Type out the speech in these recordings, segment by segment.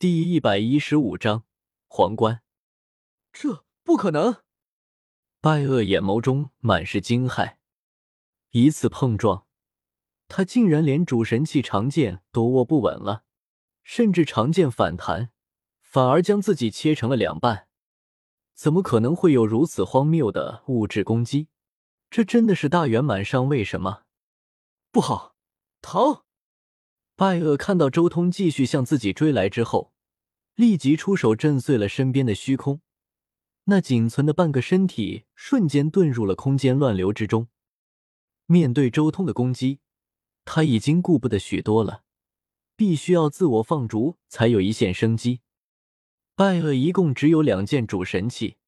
第一百一十五章皇冠。这不可能！拜厄眼眸中满是惊骇。一次碰撞，他竟然连主神器长剑都握不稳了，甚至长剑反弹，反而将自己切成了两半。怎么可能会有如此荒谬的物质攻击？这真的是大圆满上位什么？不好，逃！拜厄看到周通继续向自己追来之后，立即出手震碎了身边的虚空，那仅存的半个身体瞬间遁入了空间乱流之中。面对周通的攻击，他已经顾不得许多了，必须要自我放逐才有一线生机。拜厄一共只有两件主神器，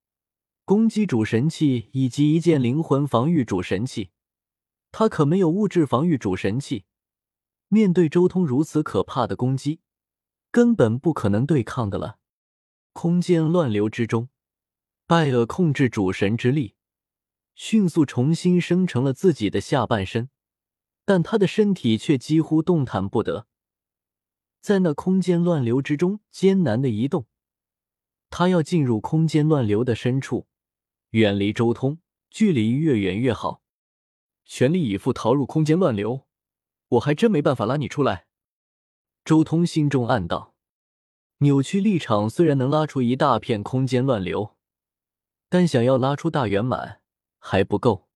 攻击主神器以及一件灵魂防御主神器，他可没有物质防御主神器。面对周通如此可怕的攻击，根本不可能对抗的了。空间乱流之中，拜厄控制主神之力，迅速重新生成了自己的下半身，但他的身体却几乎动弹不得，在那空间乱流之中艰难的移动。他要进入空间乱流的深处，远离周通，距离越远越好，全力以赴逃入空间乱流。我还真没办法拉你出来。周通心中暗道：扭曲立场虽然能拉出一大片空间乱流，但想要拉出大圆满还不够。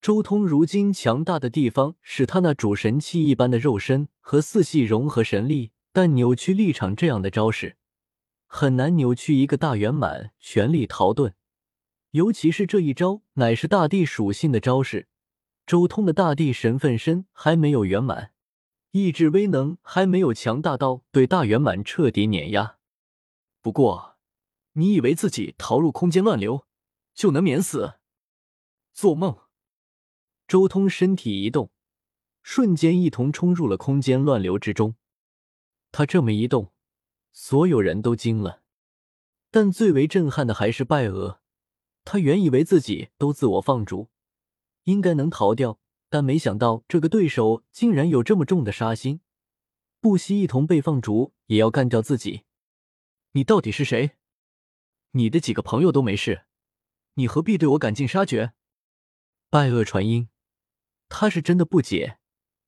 周通如今强大的地方是他那主神器一般的肉身和四系融合神力，但扭曲立场这样的招式很难扭曲一个大圆满全力逃遁，尤其是这一招乃是大地属性的招式。周通的大地神分身还没有圆满，意志威能还没有强大到对大圆满彻底碾压。不过，你以为自己逃入空间乱流就能免死？做梦！周通身体一动，瞬间一同冲入了空间乱流之中。他这么一动，所有人都惊了。但最为震撼的还是拜厄，他原以为自己都自我放逐。应该能逃掉，但没想到这个对手竟然有这么重的杀心，不惜一同被放逐也要干掉自己。你到底是谁？你的几个朋友都没事，你何必对我赶尽杀绝？拜厄传音，他是真的不解，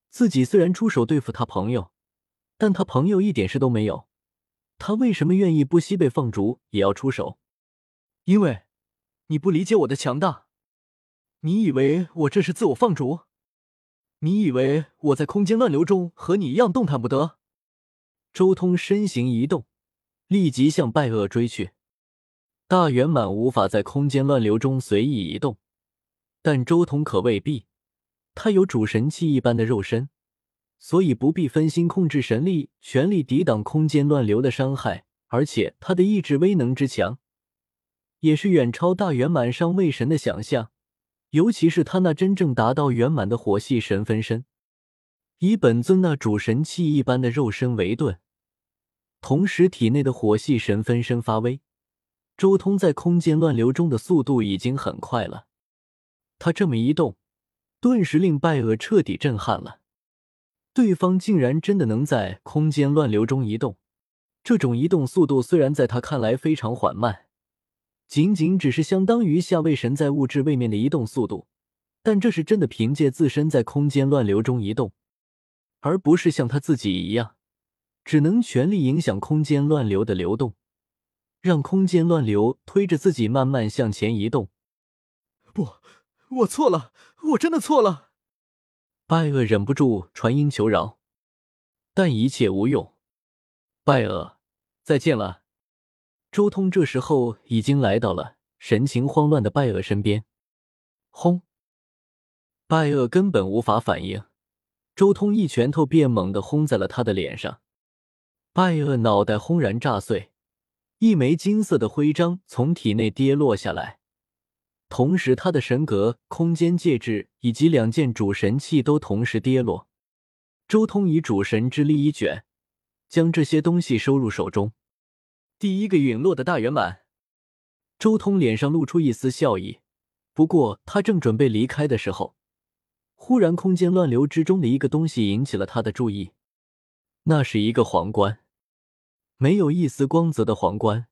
自己虽然出手对付他朋友，但他朋友一点事都没有，他为什么愿意不惜被放逐也要出手？因为，你不理解我的强大。你以为我这是自我放逐？你以为我在空间乱流中和你一样动弹不得？周通身形一动，立即向拜厄追去。大圆满无法在空间乱流中随意移动，但周通可未必。他有主神器一般的肉身，所以不必分心控制神力，全力抵挡空间乱流的伤害。而且他的意志威能之强，也是远超大圆满上位神的想象。尤其是他那真正达到圆满的火系神分身，以本尊那主神器一般的肉身为盾，同时体内的火系神分身发威，周通在空间乱流中的速度已经很快了。他这么一动，顿时令拜厄彻底震撼了。对方竟然真的能在空间乱流中移动，这种移动速度虽然在他看来非常缓慢。仅仅只是相当于下位神在物质位面的移动速度，但这是真的凭借自身在空间乱流中移动，而不是像他自己一样，只能全力影响空间乱流的流动，让空间乱流推着自己慢慢向前移动。不，我错了，我真的错了。拜厄忍不住传音求饶，但一切无用。拜厄，再见了。周通这时候已经来到了神情慌乱的拜厄身边，轰！拜厄根本无法反应，周通一拳头便猛地轰在了他的脸上，拜厄脑袋轰然炸碎，一枚金色的徽章从体内跌落下来，同时他的神格、空间戒指以及两件主神器都同时跌落。周通以主神之力一卷，将这些东西收入手中。第一个陨落的大圆满，周通脸上露出一丝笑意。不过，他正准备离开的时候，忽然空间乱流之中的一个东西引起了他的注意。那是一个皇冠。没有一丝光泽的皇冠，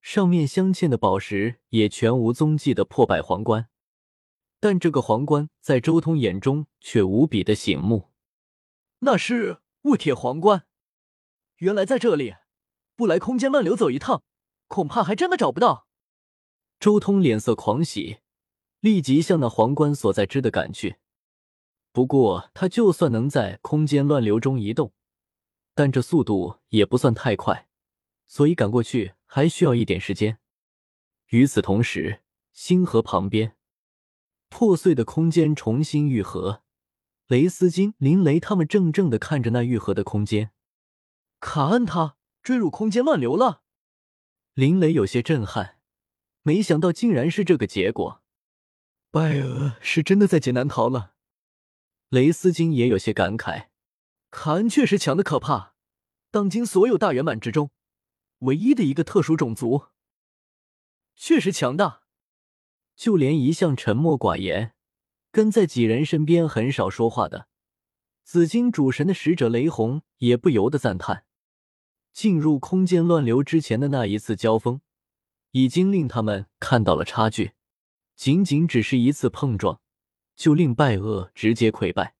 上面镶嵌的宝石也全无踪迹的破败皇冠。但这个皇冠在周通眼中却无比的醒目，那是雾铁皇冠。原来在这里，不来空间乱流走一趟，恐怕还真的找不到。周通脸色狂喜，立即向那皇冠所在之的赶去。不过他就算能在空间乱流中移动，但这速度也不算太快，所以赶过去还需要一点时间。与此同时，星河旁边。破碎的空间重新愈合，雷斯金、林雷他们怔怔的看着那愈合的空间。卡恩他坠入空间乱流了。林雷有些震撼，没想到竟然是这个结果。拜厄是真的在劫难逃了。雷斯金也有些感慨，卡恩确实强的可怕，当今所有大圆满之中，唯一的一个特殊种族，确实强大。就连一向沉默寡言、跟在几人身边很少说话的紫金主神的使者雷洪也不由得赞叹：进入空间乱流之前的那一次交锋，已经令他们看到了差距。仅仅只是一次碰撞，就令拜厄直接溃败，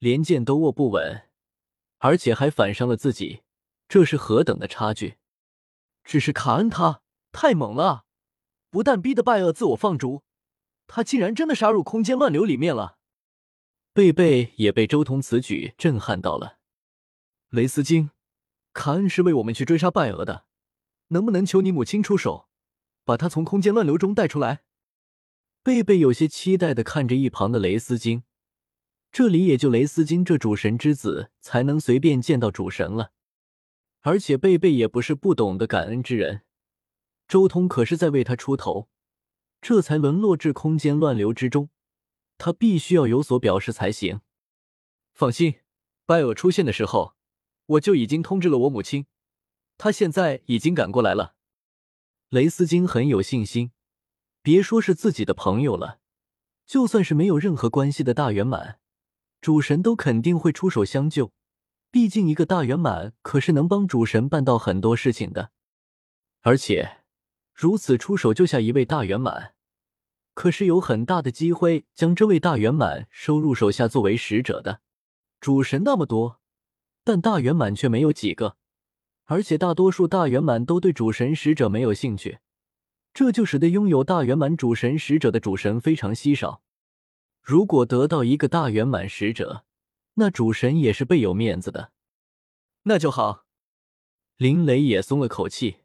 连剑都握不稳，而且还反伤了自己，这是何等的差距！只是卡恩他太猛了。不但逼得拜厄自我放逐，他竟然真的杀入空间乱流里面了。贝贝也被周通此举震撼到了。雷斯金，卡恩是为我们去追杀拜厄的，能不能求你母亲出手，把他从空间乱流中带出来？贝贝有些期待的看着一旁的雷斯金，这里也就雷斯金这主神之子才能随便见到主神了，而且贝贝也不是不懂得感恩之人。周通可是在为他出头，这才沦落至空间乱流之中，他必须要有所表示才行。放心，拜尔出现的时候，我就已经通知了我母亲，她现在已经赶过来了。雷斯金很有信心，别说是自己的朋友了，就算是没有任何关系的大圆满主神，都肯定会出手相救。毕竟一个大圆满可是能帮主神办到很多事情的，而且。如此出手救下一位大圆满，可是有很大的机会将这位大圆满收入手下作为使者的。主神那么多，但大圆满却没有几个，而且大多数大圆满都对主神使者没有兴趣，这就使得拥有大圆满主神使者的主神非常稀少。如果得到一个大圆满使者，那主神也是倍有面子的。那就好，林雷也松了口气。